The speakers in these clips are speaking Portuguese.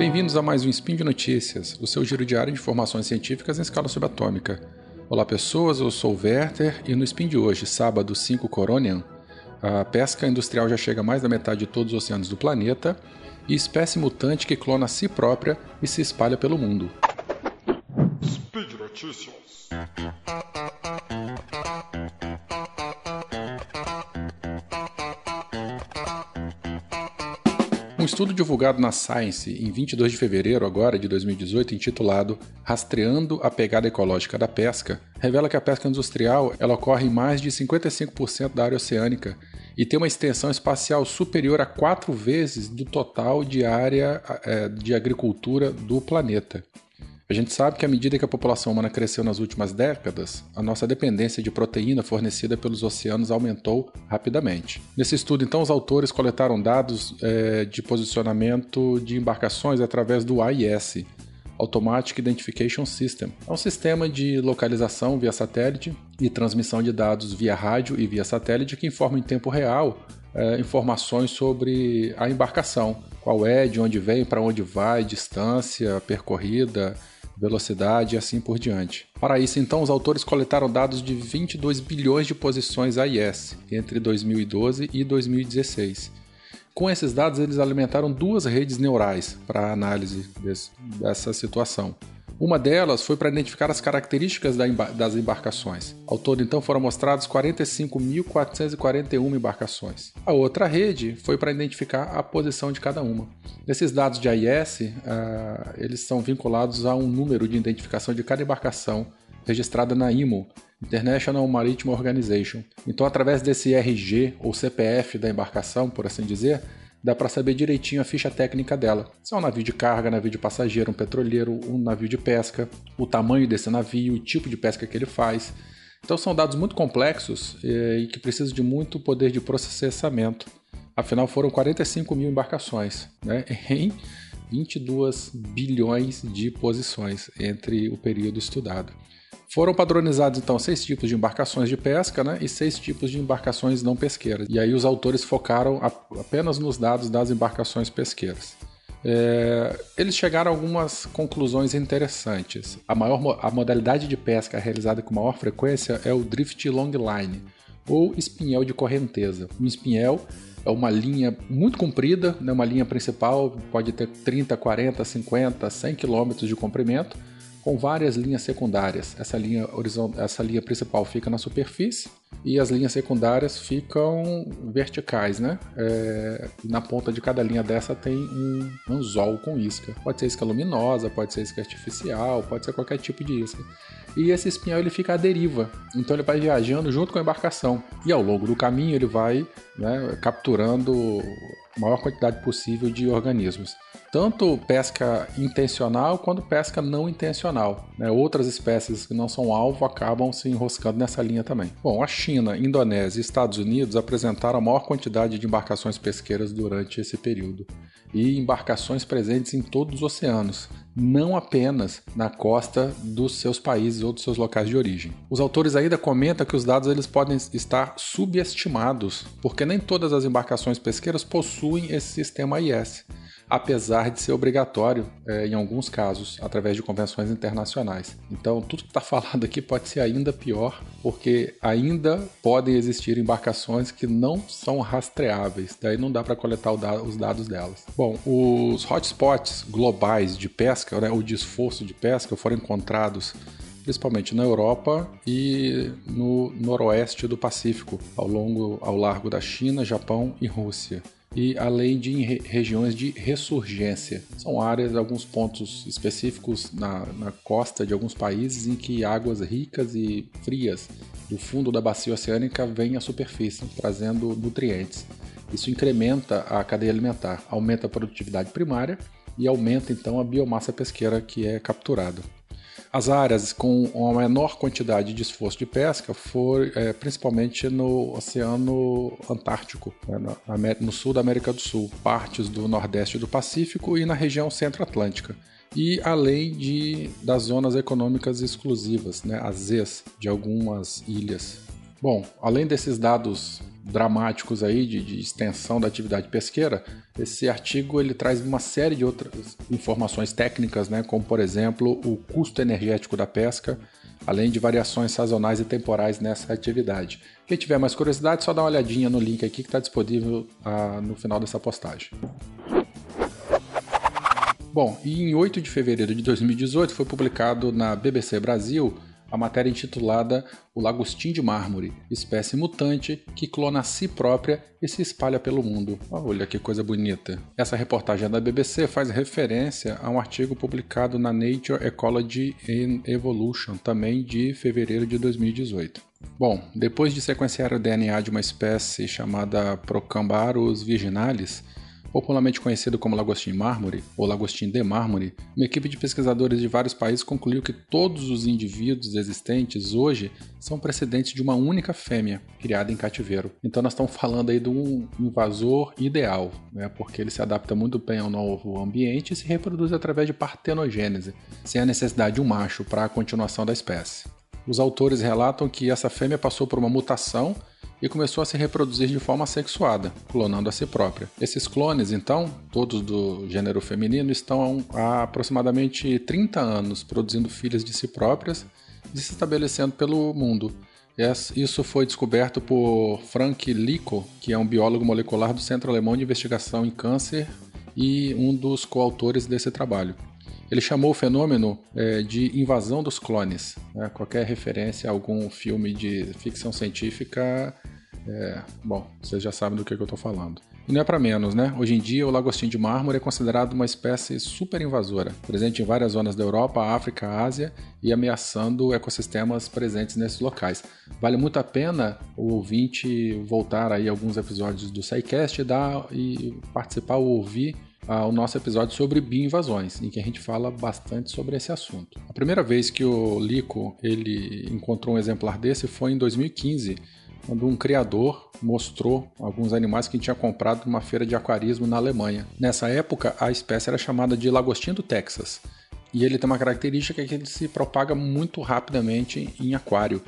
Bem-vindos a mais um Spin de Notícias, o seu giro diário de informações científicas em escala subatômica. Olá pessoas, eu sou o Werther e no Spin de hoje, sábado 5 Coronian, a pesca industrial já chega a mais da metade de todos os oceanos do planeta e espécie mutante que clona a si própria e se espalha pelo mundo. Speed Notícias. Um estudo divulgado na Science em 22 de fevereiro agora de 2018, intitulado Rastreando a pegada ecológica da pesca, revela que a pesca industrial ela ocorre em mais de 55% da área oceânica e tem uma extensão espacial superior a quatro vezes do total de área é, de agricultura do planeta. A gente sabe que à medida que a população humana cresceu nas últimas décadas, a nossa dependência de proteína fornecida pelos oceanos aumentou rapidamente. Nesse estudo, então, os autores coletaram dados é, de posicionamento de embarcações através do AIS, Automatic Identification System. É um sistema de localização via satélite e transmissão de dados via rádio e via satélite que informa em tempo real é, informações sobre a embarcação, qual é, de onde vem, para onde vai, distância percorrida, velocidade e assim por diante. Para isso, então, os autores coletaram dados de 22 bilhões de posições AIS entre 2012 e 2016. Com esses dados, eles alimentaram duas redes neurais para a análise desse, dessa situação. Uma delas foi para identificar as características das embarcações. Ao todo, então, foram mostrados 45.441 embarcações. A outra rede foi para identificar a posição de cada uma. Esses dados de AIS, ah, eles são vinculados a um número de identificação de cada embarcação registrada na IMO, International Maritime Organization. Então, através desse RG ou CPF da embarcação, por assim dizer, dá para saber direitinho a ficha técnica dela. Se é um navio de carga, navio de passageiro, um petroleiro, um navio de pesca, o tamanho desse navio, o tipo de pesca que ele faz. Então são dados muito complexos eh, e que precisam de muito poder de processamento. Afinal, foram 45 mil embarcações né, em 22 bilhões de posições entre o período estudado. Foram padronizados então seis tipos de embarcações de pesca né, e seis tipos de embarcações não pesqueiras. E aí os autores focaram apenas nos dados das embarcações pesqueiras. É, eles chegaram a algumas conclusões interessantes. A, maior, a modalidade de pesca realizada com maior frequência é o drift long line, ou espinhel de correnteza. Um espinhel é uma linha muito comprida, né, uma linha principal, pode ter 30, 40, 50, 100 quilômetros de comprimento, com várias linhas secundárias. Essa linha, essa linha principal fica na superfície e as linhas secundárias ficam verticais, né? É, na ponta de cada linha dessa tem um anzol com isca. Pode ser isca luminosa, pode ser isca artificial, pode ser qualquer tipo de isca. E esse espinhel ele fica à deriva, então ele vai viajando junto com a embarcação. E ao longo do caminho ele vai né, capturando a maior quantidade possível de organismos tanto pesca intencional quanto pesca não intencional. Né? Outras espécies que não são alvo acabam se enroscando nessa linha também. Bom, a China, Indonésia e Estados Unidos apresentaram a maior quantidade de embarcações pesqueiras durante esse período e embarcações presentes em todos os oceanos, não apenas na costa dos seus países ou dos seus locais de origem. Os autores ainda comentam que os dados eles podem estar subestimados, porque nem todas as embarcações pesqueiras possuem esse sistema IS apesar de ser obrigatório é, em alguns casos, através de convenções internacionais. Então, tudo que está falado aqui pode ser ainda pior, porque ainda podem existir embarcações que não são rastreáveis, daí não dá para coletar os dados delas. Bom, os hotspots globais de pesca, né, ou de esforço de pesca, foram encontrados principalmente na Europa e no noroeste do Pacífico, ao longo ao largo da China, Japão e Rússia e além de em regiões de ressurgência. São áreas, alguns pontos específicos na, na costa de alguns países em que águas ricas e frias do fundo da bacia oceânica vêm à superfície, trazendo nutrientes. Isso incrementa a cadeia alimentar, aumenta a produtividade primária e aumenta então a biomassa pesqueira que é capturada. As áreas com uma menor quantidade de esforço de pesca foram é, principalmente no Oceano Antártico, né, no sul da América do Sul, partes do Nordeste do Pacífico e na região Centro-Atlântica. E além de das zonas econômicas exclusivas, né, as ZES de algumas ilhas Bom, além desses dados dramáticos aí de, de, extensão da atividade pesqueira, esse artigo ele traz uma série de outras informações técnicas, né, como por exemplo o custo energético da pesca, além de variações sazonais e temporais nessa atividade. Quem tiver mais curiosidade, só dá uma olhadinha no link aqui que está disponível ah, no final dessa postagem. Bom, e em 8 de fevereiro de 2018 foi publicado na BBC Brasil a matéria intitulada O Lagostim de Mármore, espécie mutante que clona a si própria e se espalha pelo mundo. Olha que coisa bonita. Essa reportagem da BBC faz referência a um artigo publicado na Nature Ecology and Evolution, também de fevereiro de 2018. Bom, depois de sequenciar o DNA de uma espécie chamada Procambarus virginalis, popularmente conhecido como lagostim mármore ou lagostim de mármore, uma equipe de pesquisadores de vários países concluiu que todos os indivíduos existentes hoje são precedentes de uma única fêmea criada em cativeiro. Então nós estamos falando aí de um invasor ideal, né? porque ele se adapta muito bem ao novo ambiente e se reproduz através de partenogênese, sem a necessidade de um macho para a continuação da espécie. Os autores relatam que essa fêmea passou por uma mutação e começou a se reproduzir de forma sexuada, clonando a si própria. Esses clones, então, todos do gênero feminino, estão há aproximadamente 30 anos produzindo filhas de si próprias e se estabelecendo pelo mundo. Isso foi descoberto por Frank Lico, que é um biólogo molecular do Centro Alemão de Investigação em Câncer e um dos coautores desse trabalho. Ele chamou o fenômeno é, de invasão dos clones. Né? Qualquer referência a algum filme de ficção científica, é, bom, vocês já sabem do que, que eu estou falando. E não é para menos, né? Hoje em dia, o lagostim de mármore é considerado uma espécie super invasora, presente em várias zonas da Europa, África, Ásia e ameaçando ecossistemas presentes nesses locais. Vale muito a pena o ouvinte voltar aí alguns episódios do SciCast e, dar, e participar ou ouvir ao nosso episódio sobre bioinvasões, em que a gente fala bastante sobre esse assunto. A primeira vez que o Lico ele encontrou um exemplar desse foi em 2015, quando um criador mostrou alguns animais que tinha comprado numa feira de aquarismo na Alemanha. Nessa época, a espécie era chamada de lagostim do Texas. E ele tem uma característica que ele se propaga muito rapidamente em aquário.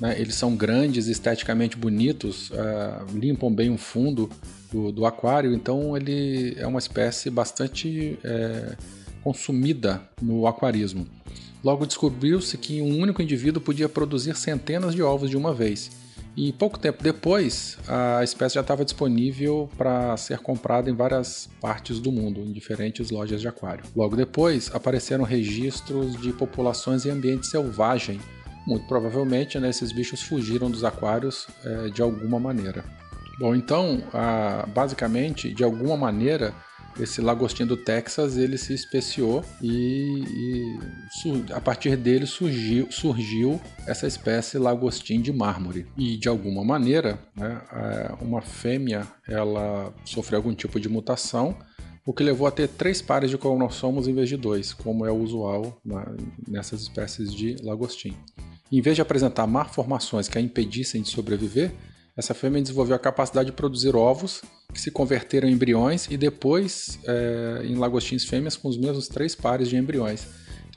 Né? Eles são grandes, esteticamente bonitos, uh, limpam bem o fundo do, do, aquário, então ele é uma espécie bastante é, consumida no aquarismo. Logo descobriu-se que um único indivíduo podia produzir centenas de ovos de uma vez. E pouco tempo depois, a espécie já estava disponível para ser comprada em várias partes do mundo, em diferentes lojas de aquário. Logo depois, apareceram registros de populações em ambiente selvagem muito provavelmente, né, esses bichos fugiram dos aquários é, de alguma maneira. Bom, então, a, basicamente, de alguma maneira, esse lagostim do Texas ele se especiou e, e a partir dele surgiu, surgiu, essa espécie lagostim de mármore. E de alguma maneira, né, uma fêmea ela sofreu algum tipo de mutação, o que levou a ter três pares de cromossomos em vez de dois, como é usual nessas espécies de lagostim. Em vez de apresentar malformações que a impedissem de sobreviver, essa fêmea desenvolveu a capacidade de produzir ovos que se converteram em embriões e depois é, em lagostins fêmeas com os mesmos três pares de embriões.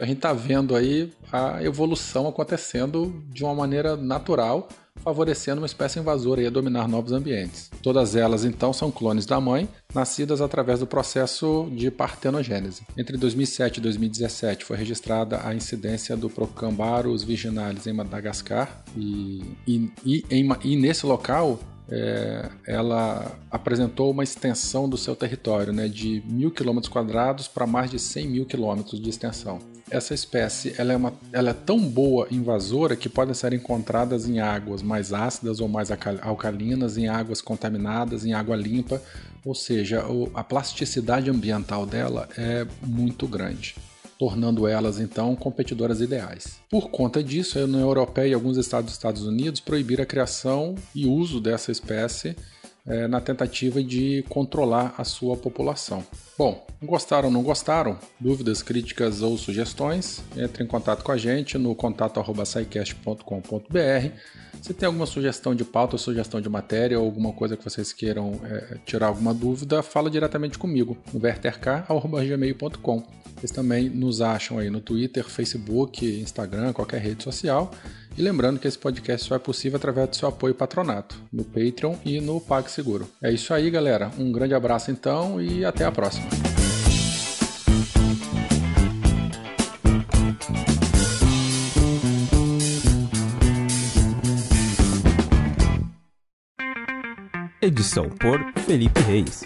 A gente está vendo aí a evolução acontecendo de uma maneira natural favorecendo uma espécie invasora a dominar novos ambientes. Todas elas, então, são clones da mãe, nascidas através do processo de partenogênese. Entre 2007 e 2017 foi registrada a incidência do Procambarus virginalis em Madagascar e, e, e, e nesse local é, ela apresentou uma extensão do seu território né, de mil quilômetros quadrados para mais de 100 mil quilômetros de extensão. Essa espécie ela é, uma, ela é tão boa invasora que podem ser encontradas em águas mais ácidas ou mais alcalinas, em águas contaminadas, em água limpa, ou seja, a plasticidade ambiental dela é muito grande tornando elas então competidoras ideais. Por conta disso, a União Europeia e alguns estados dos Estados Unidos proibiram a criação e uso dessa espécie é, na tentativa de controlar a sua população. Bom, gostaram ou não gostaram? Dúvidas, críticas ou sugestões? Entre em contato com a gente no contato.sicast.com.br. Se tem alguma sugestão de pauta, sugestão de matéria ou alguma coisa que vocês queiram é, tirar alguma dúvida, fala diretamente comigo no verterk.gmail.com. Vocês também nos acham aí no Twitter, Facebook, Instagram, qualquer rede social E lembrando que esse podcast só é possível através do seu apoio patronato, no Patreon e no PagSeguro. É isso aí, galera. Um grande abraço então e até a próxima. Edição por Felipe Reis.